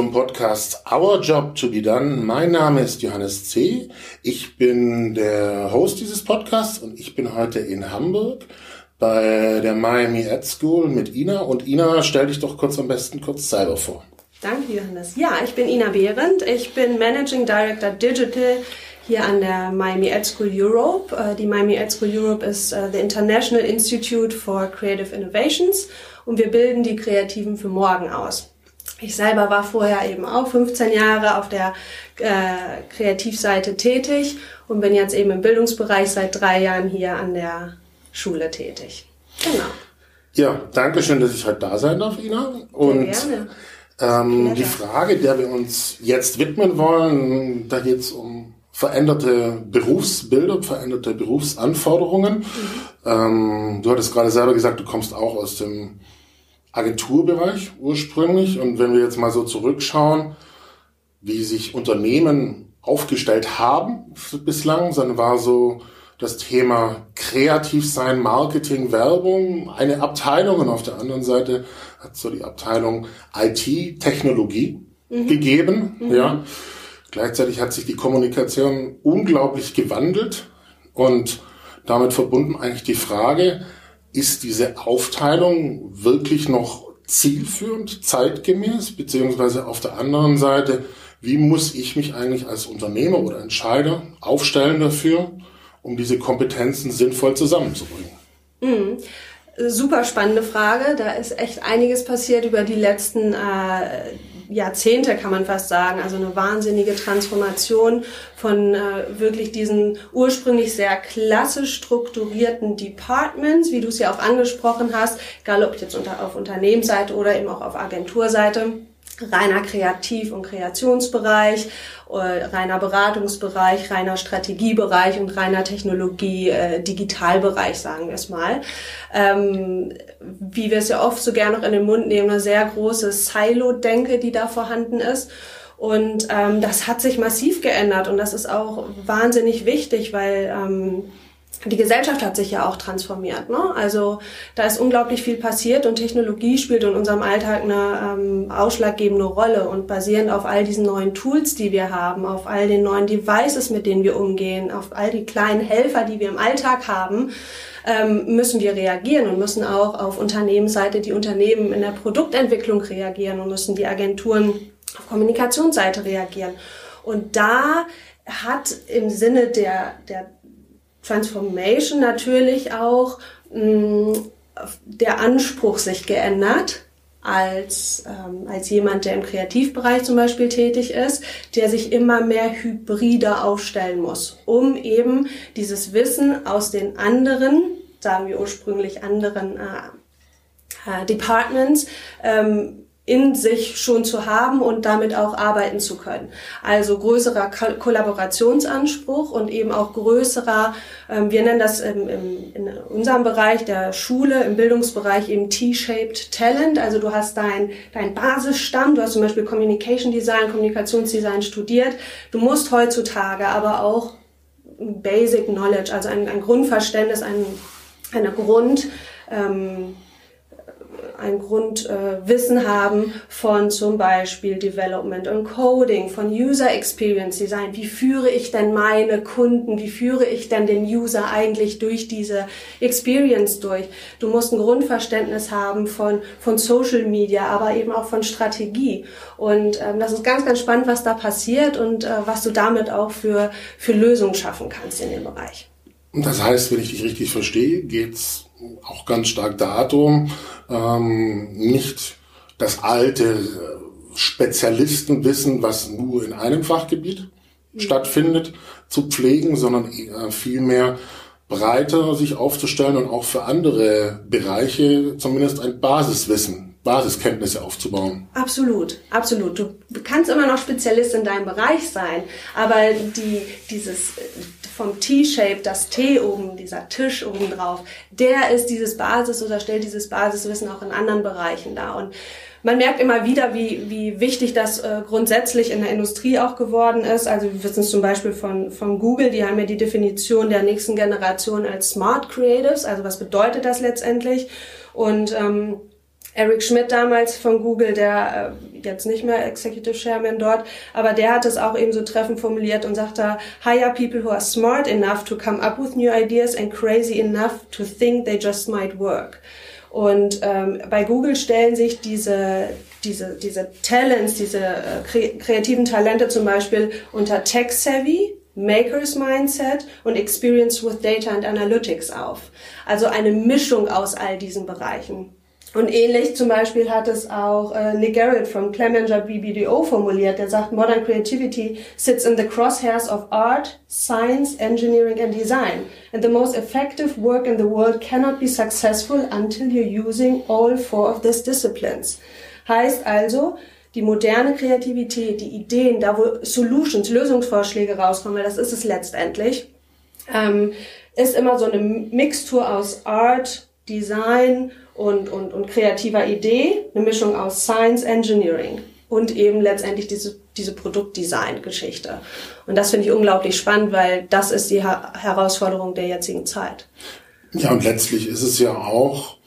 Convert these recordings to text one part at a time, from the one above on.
zum Podcast Our Job to be Done. Mein Name ist Johannes C. Ich bin der Host dieses Podcasts und ich bin heute in Hamburg bei der Miami Ad School mit Ina. Und Ina, stell dich doch kurz am besten kurz selber vor. Danke, Johannes. Ja, ich bin Ina Behrendt. Ich bin Managing Director Digital hier an der Miami Ad School Europe. Äh, die Miami Ad School Europe ist äh, the International Institute for Creative Innovations und wir bilden die Kreativen für morgen aus. Ich selber war vorher eben auch 15 Jahre auf der äh, Kreativseite tätig und bin jetzt eben im Bildungsbereich seit drei Jahren hier an der Schule tätig. Genau. Ja, danke schön, dass ich heute da sein darf, Ina. Und Sehr gerne. Ähm, die Frage, der wir uns jetzt widmen wollen, da geht es um veränderte Berufsbilder, veränderte Berufsanforderungen. Mhm. Ähm, du hattest gerade selber gesagt, du kommst auch aus dem Agenturbereich ursprünglich. Und wenn wir jetzt mal so zurückschauen, wie sich Unternehmen aufgestellt haben bislang, dann war so das Thema kreativ sein, Marketing, Werbung eine Abteilung und auf der anderen Seite hat so die Abteilung IT, Technologie mhm. gegeben, mhm. ja. Gleichzeitig hat sich die Kommunikation unglaublich gewandelt und damit verbunden eigentlich die Frage, ist diese Aufteilung wirklich noch zielführend, zeitgemäß, beziehungsweise auf der anderen Seite, wie muss ich mich eigentlich als Unternehmer oder Entscheider aufstellen dafür, um diese Kompetenzen sinnvoll zusammenzubringen? Mhm. Super spannende Frage. Da ist echt einiges passiert über die letzten äh, Jahrzehnte, kann man fast sagen. Also eine wahnsinnige Transformation von äh, wirklich diesen ursprünglich sehr klassisch strukturierten Departments, wie du es ja auch angesprochen hast, egal ob jetzt unter, auf Unternehmensseite oder eben auch auf Agenturseite reiner Kreativ- und Kreationsbereich, äh, reiner Beratungsbereich, reiner Strategiebereich und reiner Technologie, äh, sagen wir es mal. Ähm, wie wir es ja oft so gerne noch in den Mund nehmen, eine sehr große Silo-Denke, die da vorhanden ist. Und ähm, das hat sich massiv geändert und das ist auch wahnsinnig wichtig, weil ähm, die Gesellschaft hat sich ja auch transformiert. Ne? Also da ist unglaublich viel passiert und Technologie spielt in unserem Alltag eine ähm, ausschlaggebende Rolle. Und basierend auf all diesen neuen Tools, die wir haben, auf all den neuen Devices, mit denen wir umgehen, auf all die kleinen Helfer, die wir im Alltag haben, ähm, müssen wir reagieren und müssen auch auf Unternehmensseite die Unternehmen in der Produktentwicklung reagieren und müssen die Agenturen auf Kommunikationsseite reagieren. Und da hat im Sinne der, der Transformation natürlich auch mh, mm, der Anspruch sich geändert als, ähm, als jemand, der im Kreativbereich zum Beispiel tätig ist, der sich immer mehr hybrider aufstellen muss, um eben dieses Wissen aus den anderen, sagen wir ursprünglich anderen äh, äh, Departments, ähm, in sich schon zu haben und damit auch arbeiten zu können. Also größerer Ko Kollaborationsanspruch und eben auch größerer, ähm, wir nennen das im, im, in unserem Bereich der Schule, im Bildungsbereich eben T-shaped Talent. Also du hast dein, dein Basisstamm, du hast zum Beispiel Communication Design, Kommunikationsdesign studiert. Du musst heutzutage aber auch Basic Knowledge, also ein, ein Grundverständnis, ein, eine Grund, ähm, ein Grundwissen äh, haben von zum Beispiel Development und Coding, von User Experience Design. Wie führe ich denn meine Kunden, wie führe ich denn den User eigentlich durch diese Experience durch? Du musst ein Grundverständnis haben von, von Social Media, aber eben auch von Strategie. Und ähm, das ist ganz, ganz spannend, was da passiert und äh, was du damit auch für, für Lösungen schaffen kannst in dem Bereich. Das heißt, wenn ich dich richtig verstehe, geht's auch ganz stark darum, ähm, nicht das alte Spezialistenwissen, was nur in einem Fachgebiet mhm. stattfindet, zu pflegen, sondern äh, vielmehr breiter sich aufzustellen und auch für andere Bereiche zumindest ein Basiswissen Basiskenntnisse aufzubauen. Absolut, absolut. Du kannst immer noch Spezialist in deinem Bereich sein, aber die, dieses vom T-Shape, das T oben, dieser Tisch oben drauf, der ist dieses Basis oder stellt dieses Basiswissen auch in anderen Bereichen dar. Und man merkt immer wieder, wie, wie wichtig das äh, grundsätzlich in der Industrie auch geworden ist. Also wir wissen es zum Beispiel von, von Google, die haben ja die Definition der nächsten Generation als Smart Creatives. Also was bedeutet das letztendlich? Und ähm, Eric Schmidt damals von Google, der äh, jetzt nicht mehr Executive Chairman dort, aber der hat es auch eben so treffend formuliert und sagt da, hire people who are smart enough to come up with new ideas and crazy enough to think they just might work. Und ähm, bei Google stellen sich diese, diese, diese Talents, diese äh, kreativen Talente zum Beispiel unter Tech-Savvy, Makers Mindset und Experience with Data and Analytics auf. Also eine Mischung aus all diesen Bereichen. Und ähnlich zum Beispiel hat es auch äh, Nick Garrett vom Clemenger BBDO formuliert. Der sagt, Modern Creativity sits in the crosshairs of art, science, engineering and design. And the most effective work in the world cannot be successful until you're using all four of these disciplines. Heißt also, die moderne Kreativität, die Ideen, da wo Solutions, Lösungsvorschläge rauskommen, weil das ist es letztendlich, ähm, ist immer so eine Mixtur aus Art, Design und, und, und kreativer Idee, eine Mischung aus Science Engineering und eben letztendlich diese, diese Produktdesign-Geschichte. Und das finde ich unglaublich spannend, weil das ist die ha Herausforderung der jetzigen Zeit. Ja, und letztlich ist es ja auch,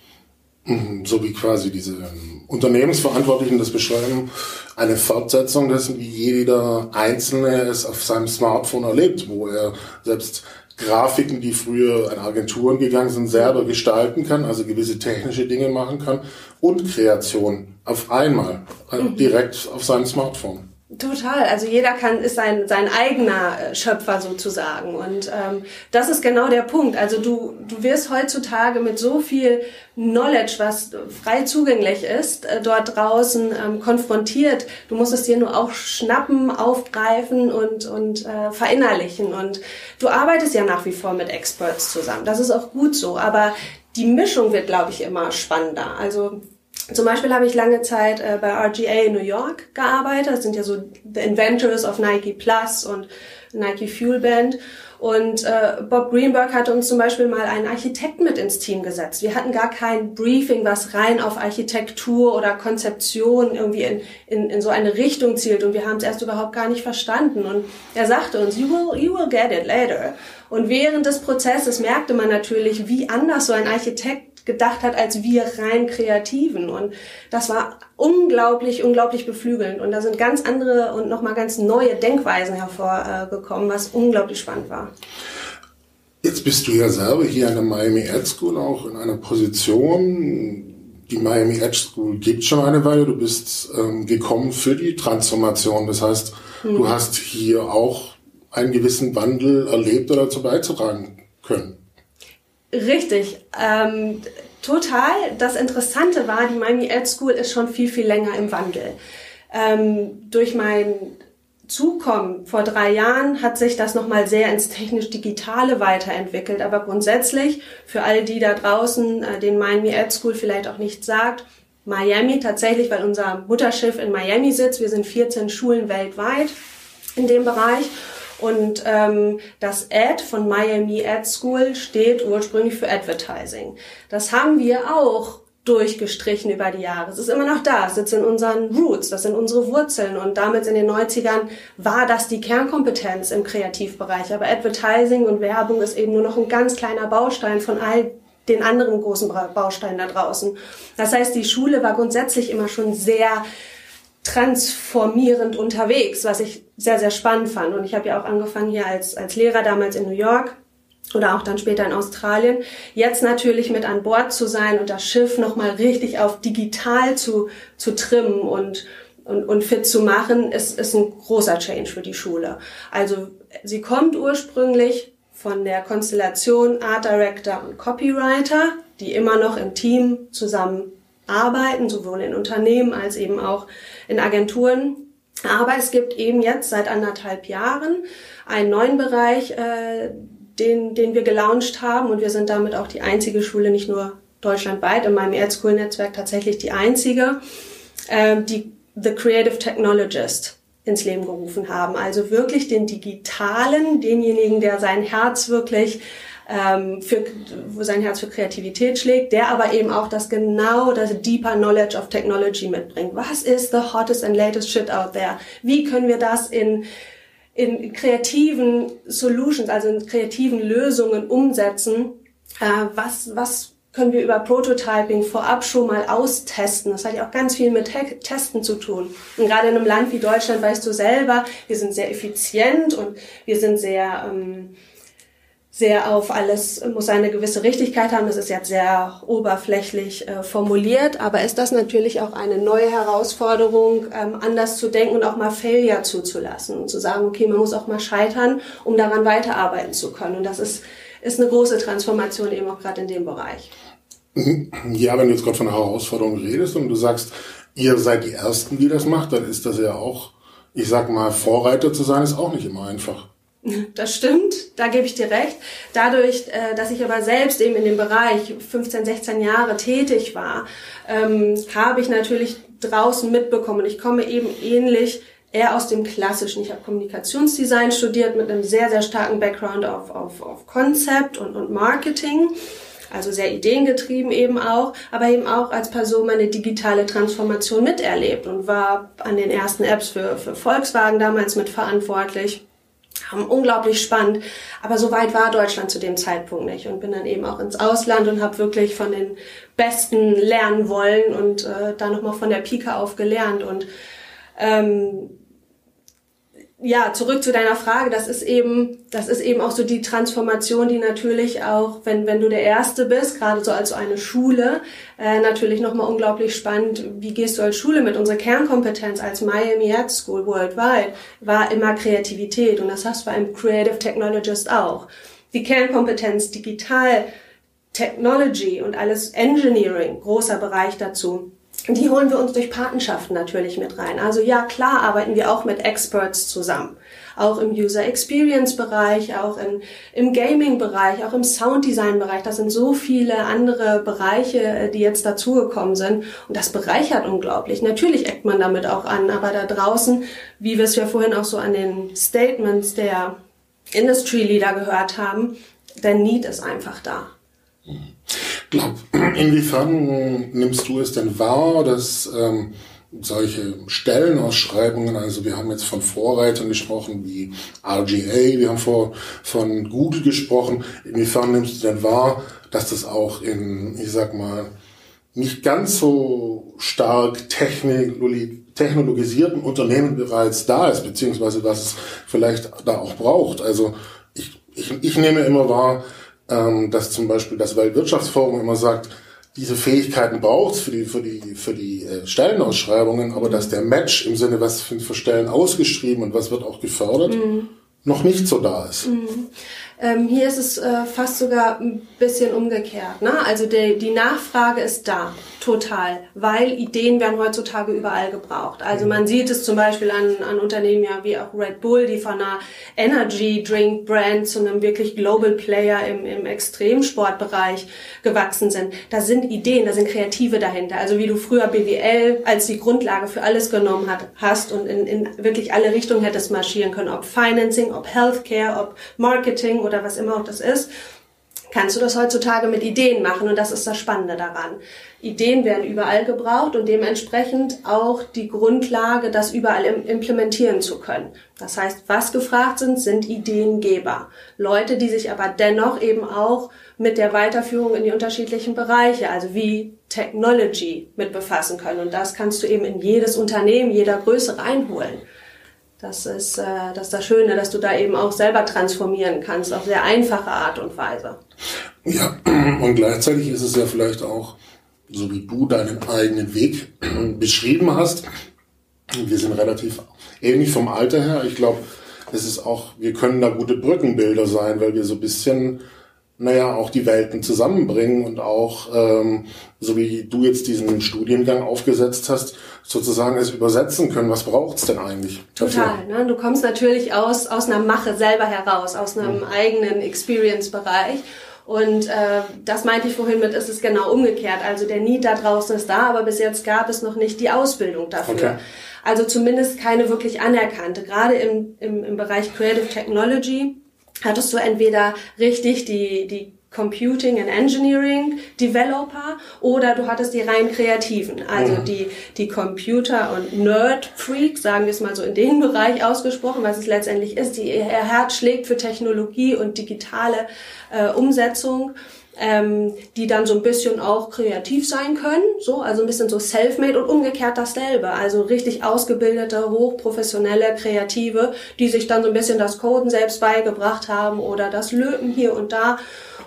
hm, so wie quasi diese ähm, Unternehmensverantwortlichen das beschreiben, eine Fortsetzung dessen, wie jeder Einzelne es auf seinem Smartphone erlebt, wo er selbst Grafiken, die früher an Agenturen gegangen sind, selber gestalten kann, also gewisse technische Dinge machen kann und Kreation auf einmal, also direkt auf seinem Smartphone. Total. Also jeder kann ist sein sein eigener äh, Schöpfer sozusagen und ähm, das ist genau der Punkt. Also du du wirst heutzutage mit so viel Knowledge, was frei zugänglich ist, äh, dort draußen ähm, konfrontiert. Du musst es dir nur auch schnappen, aufgreifen und und äh, verinnerlichen. Und du arbeitest ja nach wie vor mit Experts zusammen. Das ist auch gut so. Aber die Mischung wird, glaube ich, immer spannender. Also zum Beispiel habe ich lange Zeit äh, bei RGA in New York gearbeitet. Das sind ja so The Inventors of Nike Plus und Nike Fuel Band. Und äh, Bob Greenberg hatte uns zum Beispiel mal einen Architekten mit ins Team gesetzt. Wir hatten gar kein Briefing, was rein auf Architektur oder Konzeption irgendwie in, in, in so eine Richtung zielt. Und wir haben es erst überhaupt gar nicht verstanden. Und er sagte uns, you will, you will get it later. Und während des Prozesses merkte man natürlich, wie anders so ein Architekt gedacht hat als wir rein Kreativen. Und das war unglaublich, unglaublich beflügelnd. Und da sind ganz andere und nochmal ganz neue Denkweisen hervorgekommen, was unglaublich spannend war. Jetzt bist du ja selber hier an der Miami Ed School auch in einer Position. Die Miami Ed School gibt schon eine Weile. Du bist ähm, gekommen für die Transformation. Das heißt, hm. du hast hier auch einen gewissen Wandel erlebt oder dazu beizutragen können. Richtig. Ähm, total. Das Interessante war, die Miami Ed School ist schon viel, viel länger im Wandel. Ähm, durch mein Zukommen vor drei Jahren hat sich das nochmal sehr ins technisch-digitale weiterentwickelt. Aber grundsätzlich, für all die da draußen, äh, den Miami Ed School vielleicht auch nicht sagt, Miami tatsächlich, weil unser Mutterschiff in Miami sitzt. Wir sind 14 Schulen weltweit in dem Bereich. Und ähm, das Ad von Miami Ad School steht ursprünglich für Advertising. Das haben wir auch durchgestrichen über die Jahre. Es ist immer noch da, es sitzt in unseren Roots, das sind unsere Wurzeln und damit in den 90ern war das die Kernkompetenz im Kreativbereich. Aber Advertising und Werbung ist eben nur noch ein ganz kleiner Baustein von all den anderen großen Bausteinen da draußen. Das heißt, die Schule war grundsätzlich immer schon sehr transformierend unterwegs, was ich sehr, sehr spannend fand. Und ich habe ja auch angefangen hier als, als Lehrer damals in New York oder auch dann später in Australien. Jetzt natürlich mit an Bord zu sein und das Schiff nochmal richtig auf digital zu, zu trimmen und, und, und fit zu machen, ist, ist ein großer Change für die Schule. Also sie kommt ursprünglich von der Konstellation Art Director und Copywriter, die immer noch im Team zusammen arbeiten, sowohl in Unternehmen als eben auch in Agenturen. Aber es gibt eben jetzt seit anderthalb Jahren einen neuen Bereich, äh, den, den wir gelauncht haben und wir sind damit auch die einzige Schule, nicht nur deutschlandweit, in meinem Ed School Netzwerk tatsächlich die einzige, äh, die The Creative Technologist ins Leben gerufen haben. Also wirklich den digitalen, denjenigen, der sein Herz wirklich ähm, für, wo sein Herz für Kreativität schlägt, der aber eben auch das genau, das deeper Knowledge of Technology mitbringt. Was ist the hottest and latest shit out there? Wie können wir das in in kreativen Solutions, also in kreativen Lösungen umsetzen, äh, was, was können wir über Prototyping vorab schon mal austesten. Das hat ja auch ganz viel mit Testen zu tun. Und gerade in einem Land wie Deutschland weißt du selber, wir sind sehr effizient und wir sind sehr, ähm, sehr auf alles, muss eine gewisse Richtigkeit haben. Das ist jetzt sehr oberflächlich äh, formuliert, aber ist das natürlich auch eine neue Herausforderung, ähm, anders zu denken und auch mal Failure zuzulassen und zu sagen, okay, man muss auch mal scheitern, um daran weiterarbeiten zu können. Und das ist ist eine große Transformation eben auch gerade in dem Bereich. Ja, wenn du jetzt gerade von Herausforderungen redest und du sagst, ihr seid die Ersten, die das macht, dann ist das ja auch, ich sag mal, Vorreiter zu sein, ist auch nicht immer einfach. Das stimmt, da gebe ich dir recht. Dadurch, äh, dass ich aber selbst eben in dem Bereich 15, 16 Jahre tätig war, ähm, habe ich natürlich draußen mitbekommen. Ich komme eben ähnlich eher aus dem Klassischen. Ich habe Kommunikationsdesign studiert mit einem sehr, sehr starken Background auf, auf, auf Concept und, und Marketing. Also sehr ideengetrieben eben auch, aber eben auch als Person meine digitale Transformation miterlebt und war an den ersten Apps für, für Volkswagen damals mitverantwortlich. Unglaublich spannend, aber so weit war Deutschland zu dem Zeitpunkt nicht und bin dann eben auch ins Ausland und habe wirklich von den Besten lernen wollen und äh, da nochmal von der Pike auf gelernt. Und ähm, ja, zurück zu deiner Frage, das ist eben, das ist eben auch so die Transformation, die natürlich auch, wenn, wenn du der Erste bist, gerade so als so eine Schule, äh, natürlich nochmal unglaublich spannend, wie gehst du als Schule mit? Unsere Kernkompetenz als Miami Art School worldwide war immer Kreativität und das hast du bei einem Creative Technologist auch. Die Kernkompetenz digital, Technology und alles Engineering, großer Bereich dazu die holen wir uns durch Patenschaften natürlich mit rein. Also ja, klar arbeiten wir auch mit Experts zusammen. Auch im User Experience Bereich, auch in, im Gaming Bereich, auch im Sounddesign Bereich. Das sind so viele andere Bereiche, äh, die jetzt dazugekommen sind. Und das bereichert unglaublich. Natürlich eckt man damit auch an, aber da draußen, wie wir es ja vorhin auch so an den Statements der Industry Leader gehört haben, der Need ist einfach da. Inwiefern nimmst du es denn wahr, dass ähm, solche Stellenausschreibungen, also wir haben jetzt von Vorreitern gesprochen wie RGA, wir haben vor, von Google gesprochen, inwiefern nimmst du denn wahr, dass das auch in, ich sag mal, nicht ganz so stark technologisierten Unternehmen bereits da ist, beziehungsweise was es vielleicht da auch braucht. Also ich, ich, ich nehme immer wahr, ähm, dass zum Beispiel das Weltwirtschaftsforum immer sagt, diese Fähigkeiten braucht es für die, für die, für die äh, Stellenausschreibungen, aber dass der Match im Sinne, was für Stellen ausgeschrieben und was wird auch gefördert, mhm. noch nicht so da ist. Mhm. Ähm, hier ist es äh, fast sogar ein bisschen umgekehrt. Ne? Also die, die Nachfrage ist da, total, weil Ideen werden heutzutage überall gebraucht. Also man sieht es zum Beispiel an, an Unternehmen ja wie auch Red Bull, die von einer Energy Drink Brand zu einem wirklich Global Player im, im Extremsportbereich gewachsen sind. Da sind Ideen, da sind Kreative dahinter. Also wie du früher BWL als die Grundlage für alles genommen hat, hast und in, in wirklich alle Richtungen hättest marschieren können, ob Financing, ob Healthcare, ob Marketing oder was immer auch das ist, kannst du das heutzutage mit Ideen machen und das ist das Spannende daran. Ideen werden überall gebraucht und dementsprechend auch die Grundlage, das überall implementieren zu können. Das heißt, was gefragt sind, sind Ideengeber. Leute, die sich aber dennoch eben auch mit der Weiterführung in die unterschiedlichen Bereiche, also wie Technology mit befassen können. Und das kannst du eben in jedes Unternehmen, jeder Größe reinholen. Das ist, äh, das ist das Schöne, dass du da eben auch selber transformieren kannst, auf sehr einfache Art und Weise. Ja, und gleichzeitig ist es ja vielleicht auch, so wie du deinen eigenen Weg beschrieben hast, wir sind relativ ähnlich vom Alter her. Ich glaube, es ist auch, wir können da gute Brückenbilder sein, weil wir so ein bisschen naja, auch die Welten zusammenbringen und auch, ähm, so wie du jetzt diesen Studiengang aufgesetzt hast, sozusagen es übersetzen können. Was braucht's denn eigentlich? Total. Ne? Du kommst natürlich aus, aus einer Mache selber heraus, aus einem mhm. eigenen Experience-Bereich. Und äh, das meinte ich vorhin mit, ist es genau umgekehrt. Also der Need da draußen ist da, aber bis jetzt gab es noch nicht die Ausbildung dafür. Okay. Also zumindest keine wirklich anerkannte. Gerade im, im, im Bereich Creative Technology hattest du entweder richtig die, die Computing and Engineering Developer oder du hattest die rein Kreativen, also mhm. die, die Computer- und Nerd-Freak, sagen wir es mal so in dem Bereich ausgesprochen, was es letztendlich ist, die ihr Herz schlägt für Technologie und digitale äh, Umsetzung ähm, die dann so ein bisschen auch kreativ sein können, so, also ein bisschen so self-made und umgekehrt dasselbe, also richtig ausgebildete, hochprofessionelle Kreative, die sich dann so ein bisschen das Coden selbst beigebracht haben oder das Löten hier und da.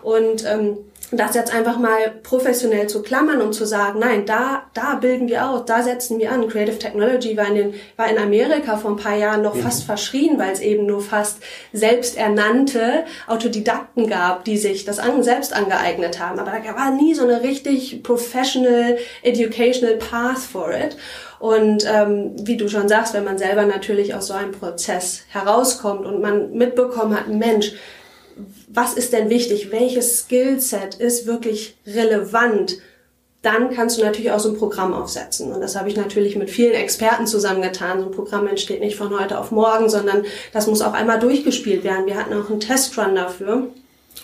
Und ähm, das jetzt einfach mal professionell zu klammern und zu sagen, nein, da, da bilden wir aus, da setzen wir an. Creative Technology war in, den, war in Amerika vor ein paar Jahren noch mhm. fast verschrien, weil es eben nur fast selbsternannte Autodidakten gab, die sich das an, selbst angeeignet haben. Aber da war nie so eine richtig professional, educational path for it. Und ähm, wie du schon sagst, wenn man selber natürlich aus so einem Prozess herauskommt und man mitbekommen hat, Mensch, was ist denn wichtig, welches Skillset ist wirklich relevant, dann kannst du natürlich auch so ein Programm aufsetzen. Und das habe ich natürlich mit vielen Experten zusammengetan. So ein Programm entsteht nicht von heute auf morgen, sondern das muss auch einmal durchgespielt werden. Wir hatten auch einen Testrun dafür.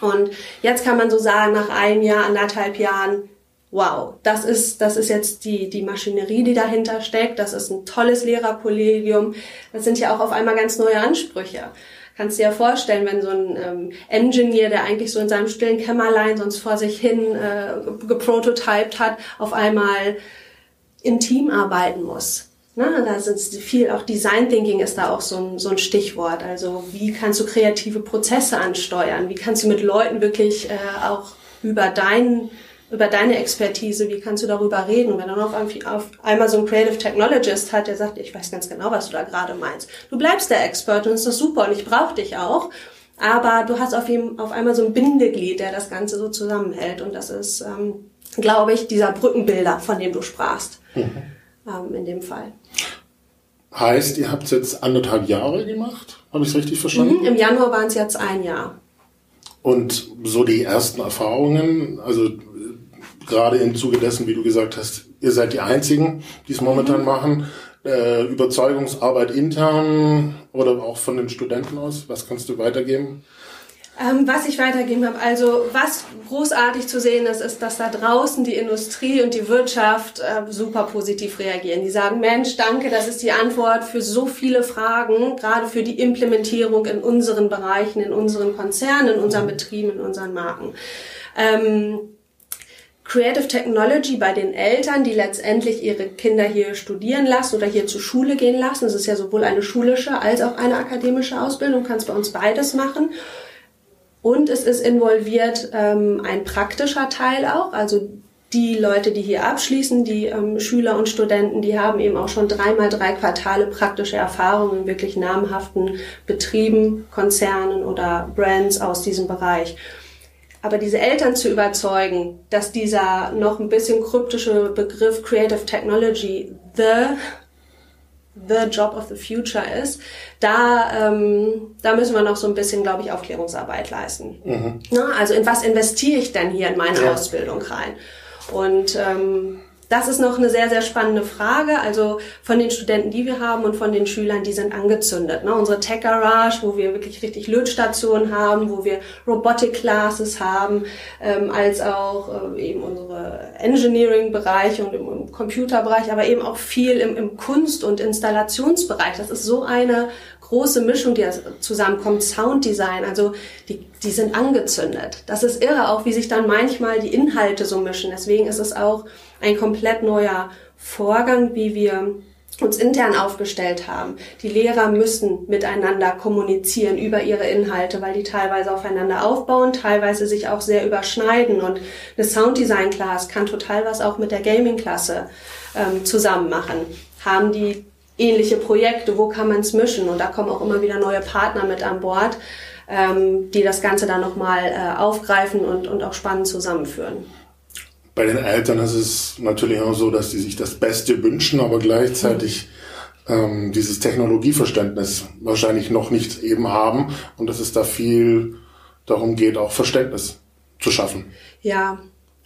Und jetzt kann man so sagen, nach einem Jahr, anderthalb Jahren, wow, das ist, das ist jetzt die, die Maschinerie, die dahinter steckt. Das ist ein tolles Lehrerkollegium. Das sind ja auch auf einmal ganz neue Ansprüche kannst dir ja vorstellen, wenn so ein ähm, Engineer, der eigentlich so in seinem stillen Kämmerlein sonst vor sich hin äh, geprototyped hat, auf einmal im Team arbeiten muss. Na, da sind viel, auch Design Thinking ist da auch so ein, so ein Stichwort. Also wie kannst du kreative Prozesse ansteuern? Wie kannst du mit Leuten wirklich äh, auch über deinen über deine Expertise, wie kannst du darüber reden? Wenn dann auf, auf einmal so ein Creative Technologist hat, der sagt, ich weiß ganz genau, was du da gerade meinst. Du bleibst der Expert und das ist super und ich brauche dich auch. Aber du hast auf, ihm, auf einmal so ein Bindeglied, der das Ganze so zusammenhält. Und das ist, ähm, glaube ich, dieser Brückenbilder, von dem du sprachst. Mhm. Ähm, in dem Fall. Heißt, ihr habt es jetzt anderthalb Jahre gemacht? Habe ich es richtig verstanden? Mhm, Im Januar waren es jetzt ein Jahr. Und so die ersten Erfahrungen, also gerade im Zuge dessen, wie du gesagt hast, ihr seid die Einzigen, die es momentan mhm. machen. Äh, Überzeugungsarbeit intern oder auch von den Studenten aus, was kannst du weitergeben? Ähm, was ich weitergeben habe, also was großartig zu sehen ist, ist, dass da draußen die Industrie und die Wirtschaft äh, super positiv reagieren. Die sagen, Mensch, danke, das ist die Antwort für so viele Fragen, gerade für die Implementierung in unseren Bereichen, in unseren Konzernen, in unseren Betrieben, in unseren Marken. Ähm, Creative Technology bei den Eltern, die letztendlich ihre Kinder hier studieren lassen oder hier zur Schule gehen lassen. Es ist ja sowohl eine schulische als auch eine akademische Ausbildung, du kannst bei uns beides machen. Und es ist involviert ähm, ein praktischer Teil auch, also die Leute, die hier abschließen, die ähm, Schüler und Studenten, die haben eben auch schon dreimal drei Quartale praktische Erfahrungen in wirklich namhaften Betrieben, Konzernen oder Brands aus diesem Bereich. Aber diese Eltern zu überzeugen, dass dieser noch ein bisschen kryptische Begriff Creative Technology the the job of the future ist, da, ähm, da müssen wir noch so ein bisschen, glaube ich, Aufklärungsarbeit leisten. Mhm. Na, also in was investiere ich denn hier in meine ja. Ausbildung rein? Und ähm, das ist noch eine sehr, sehr spannende Frage. Also von den Studenten, die wir haben und von den Schülern, die sind angezündet. Ne? Unsere Tech Garage, wo wir wirklich richtig Lötstationen haben, wo wir Robotic Classes haben, ähm, als auch äh, eben unsere Engineering-Bereiche und im, im Computerbereich, aber eben auch viel im, im Kunst- und Installationsbereich. Das ist so eine große Mischung, die zusammenkommt, Sounddesign, also die, die sind angezündet. Das ist irre, auch wie sich dann manchmal die Inhalte so mischen. Deswegen ist es auch ein komplett neuer Vorgang, wie wir uns intern aufgestellt haben. Die Lehrer müssen miteinander kommunizieren über ihre Inhalte, weil die teilweise aufeinander aufbauen, teilweise sich auch sehr überschneiden. Und eine Sounddesign-Class kann total was auch mit der Gaming-Klasse ähm, zusammen machen. Haben die ähnliche Projekte, wo kann man es mischen? Und da kommen auch immer wieder neue Partner mit an Bord, ähm, die das Ganze dann nochmal äh, aufgreifen und, und auch spannend zusammenführen bei den Eltern ist es natürlich auch so, dass die sich das Beste wünschen, aber gleichzeitig ähm, dieses Technologieverständnis wahrscheinlich noch nicht eben haben und dass es da viel darum geht, auch Verständnis zu schaffen. Ja,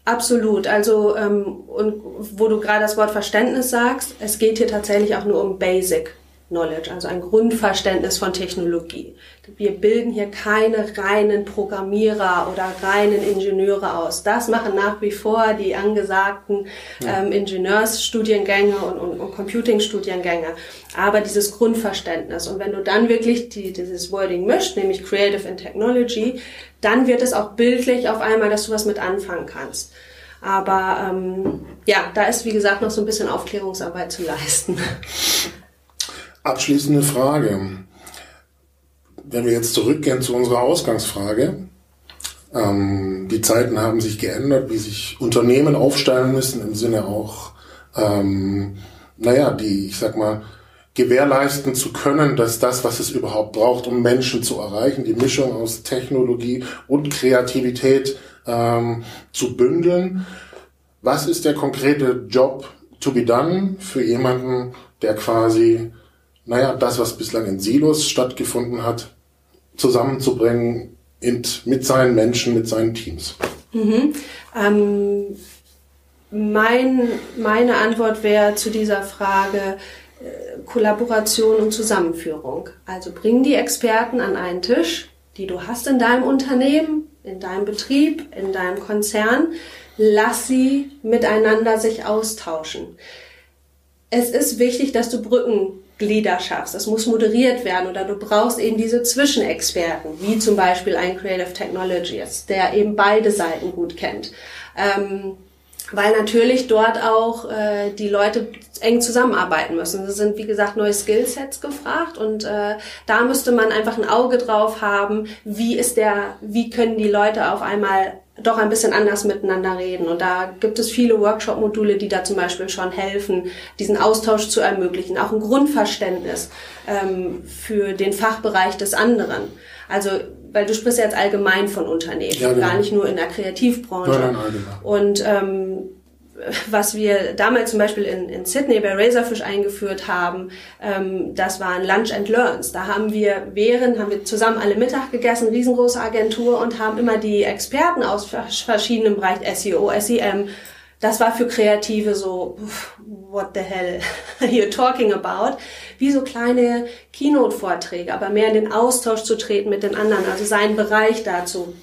absolut. Also ähm, und wo du gerade das Wort Verständnis sagst, es geht hier tatsächlich auch nur um Basic. Knowledge, also ein Grundverständnis von Technologie. Wir bilden hier keine reinen Programmierer oder reinen Ingenieure aus. Das machen nach wie vor die angesagten ähm, Ingenieursstudiengänge und, und, und Computing-Studiengänge. Aber dieses Grundverständnis. Und wenn du dann wirklich die, dieses Wording mischt, nämlich Creative and Technology, dann wird es auch bildlich auf einmal, dass du was mit anfangen kannst. Aber ähm, ja, da ist wie gesagt noch so ein bisschen Aufklärungsarbeit zu leisten. Abschließende Frage. Wenn wir jetzt zurückgehen zu unserer Ausgangsfrage. Ähm, die Zeiten haben sich geändert, wie sich Unternehmen aufstellen müssen, im Sinne auch, ähm, naja, die, ich sag mal, gewährleisten zu können, dass das, was es überhaupt braucht, um Menschen zu erreichen, die Mischung aus Technologie und Kreativität ähm, zu bündeln. Was ist der konkrete Job to be done für jemanden, der quasi naja, das, was bislang in Silos stattgefunden hat, zusammenzubringen in, mit seinen Menschen, mit seinen Teams? Mhm. Ähm, mein, meine Antwort wäre zu dieser Frage äh, Kollaboration und Zusammenführung. Also bring die Experten an einen Tisch, die du hast in deinem Unternehmen, in deinem Betrieb, in deinem Konzern. Lass sie miteinander sich austauschen. Es ist wichtig, dass du Brücken Glieder schaffst. Das muss moderiert werden oder du brauchst eben diese Zwischenexperten, wie zum Beispiel ein Creative Technologist, der eben beide Seiten gut kennt. Ähm, weil natürlich dort auch äh, die Leute eng zusammenarbeiten müssen. Es sind, wie gesagt, neue Skillsets gefragt und äh, da müsste man einfach ein Auge drauf haben, wie ist der, wie können die Leute auf einmal doch ein bisschen anders miteinander reden. Und da gibt es viele Workshop-Module, die da zum Beispiel schon helfen, diesen Austausch zu ermöglichen. Auch ein Grundverständnis ähm, für den Fachbereich des anderen. Also, weil du sprichst ja jetzt allgemein von Unternehmen, ja, genau. gar nicht nur in der Kreativbranche. Nein, nein, nein, Und ähm, was wir damals zum Beispiel in, in Sydney bei Razorfish eingeführt haben, ähm, das waren Lunch and Learns. Da haben wir während, haben wir zusammen alle Mittag gegessen, riesengroße Agentur und haben immer die Experten aus verschiedenen Bereichen, SEO, SEM, das war für Kreative so, what the hell are you talking about? Wie so kleine Keynote-Vorträge, aber mehr in den Austausch zu treten mit den anderen, also seinen Bereich dazu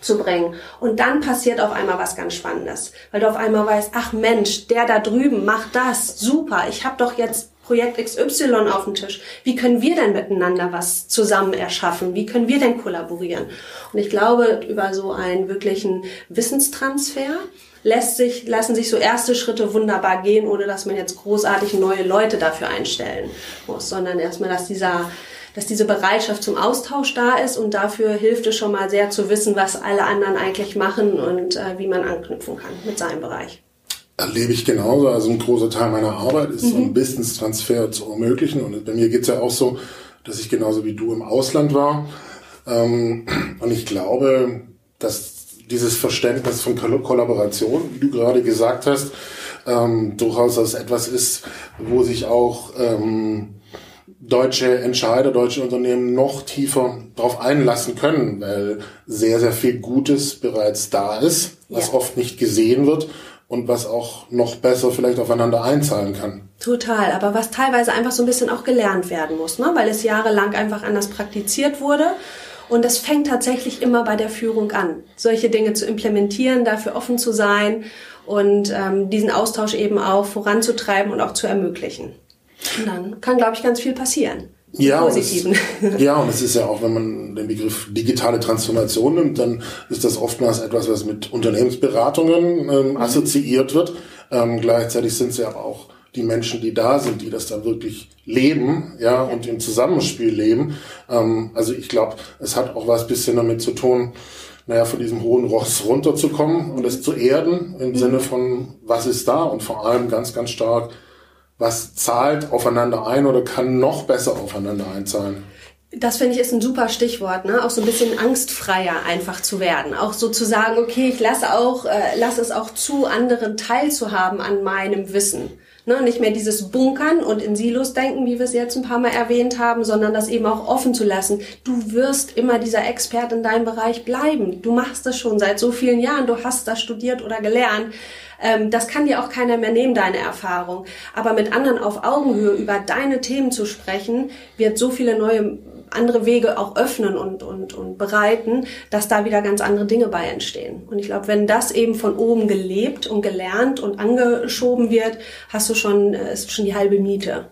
zu bringen. Und dann passiert auf einmal was ganz Spannendes, weil du auf einmal weißt, ach Mensch, der da drüben macht das, super, ich habe doch jetzt Projekt XY auf dem Tisch. Wie können wir denn miteinander was zusammen erschaffen? Wie können wir denn kollaborieren? Und ich glaube, über so einen wirklichen Wissenstransfer lässt sich, lassen sich so erste Schritte wunderbar gehen, ohne dass man jetzt großartig neue Leute dafür einstellen muss, sondern erstmal, dass dieser dass diese Bereitschaft zum Austausch da ist und dafür hilft es schon mal sehr zu wissen, was alle anderen eigentlich machen und äh, wie man anknüpfen kann mit seinem Bereich. Erlebe ich genauso. Also ein großer Teil meiner Arbeit ist, mhm. so einen Business-Transfer zu ermöglichen. Und bei mir geht es ja auch so, dass ich genauso wie du im Ausland war. Ähm, und ich glaube, dass dieses Verständnis von Kollaboration, wie du gerade gesagt hast, ähm, durchaus als etwas ist, wo sich auch ähm, deutsche Entscheider, deutsche Unternehmen noch tiefer darauf einlassen können, weil sehr, sehr viel Gutes bereits da ist, was ja. oft nicht gesehen wird und was auch noch besser vielleicht aufeinander einzahlen kann. Total, aber was teilweise einfach so ein bisschen auch gelernt werden muss, ne? weil es jahrelang einfach anders praktiziert wurde. Und das fängt tatsächlich immer bei der Führung an, solche Dinge zu implementieren, dafür offen zu sein und ähm, diesen Austausch eben auch voranzutreiben und auch zu ermöglichen. Und dann kann, glaube ich, ganz viel passieren. Ja, Positiven. Und es, ja, und es ist ja auch, wenn man den Begriff digitale Transformation nimmt, dann ist das oftmals etwas, was mit Unternehmensberatungen ähm, mhm. assoziiert wird. Ähm, gleichzeitig sind es ja aber auch die Menschen, die da sind, die das da wirklich leben, ja, und im Zusammenspiel leben. Ähm, also ich glaube, es hat auch was bisschen damit zu tun, naja, von diesem hohen Ross runterzukommen und es zu erden im mhm. Sinne von, was ist da und vor allem ganz, ganz stark, was zahlt aufeinander ein oder kann noch besser aufeinander einzahlen? Das finde ich ist ein super Stichwort, ne? Auch so ein bisschen angstfreier einfach zu werden. Auch so zu sagen, okay, ich lasse auch, äh, lasse es auch zu, anderen teilzuhaben an meinem Wissen. Ne? Nicht mehr dieses Bunkern und in Silos denken, wie wir es jetzt ein paar Mal erwähnt haben, sondern das eben auch offen zu lassen. Du wirst immer dieser Experte in deinem Bereich bleiben. Du machst das schon seit so vielen Jahren, du hast das studiert oder gelernt. Ähm, das kann dir auch keiner mehr nehmen, deine Erfahrung. Aber mit anderen auf Augenhöhe über deine Themen zu sprechen, wird so viele neue andere Wege auch öffnen und, und, und bereiten, dass da wieder ganz andere Dinge bei entstehen. Und ich glaube, wenn das eben von oben gelebt und gelernt und angeschoben wird, hast du schon, äh, ist schon die halbe Miete.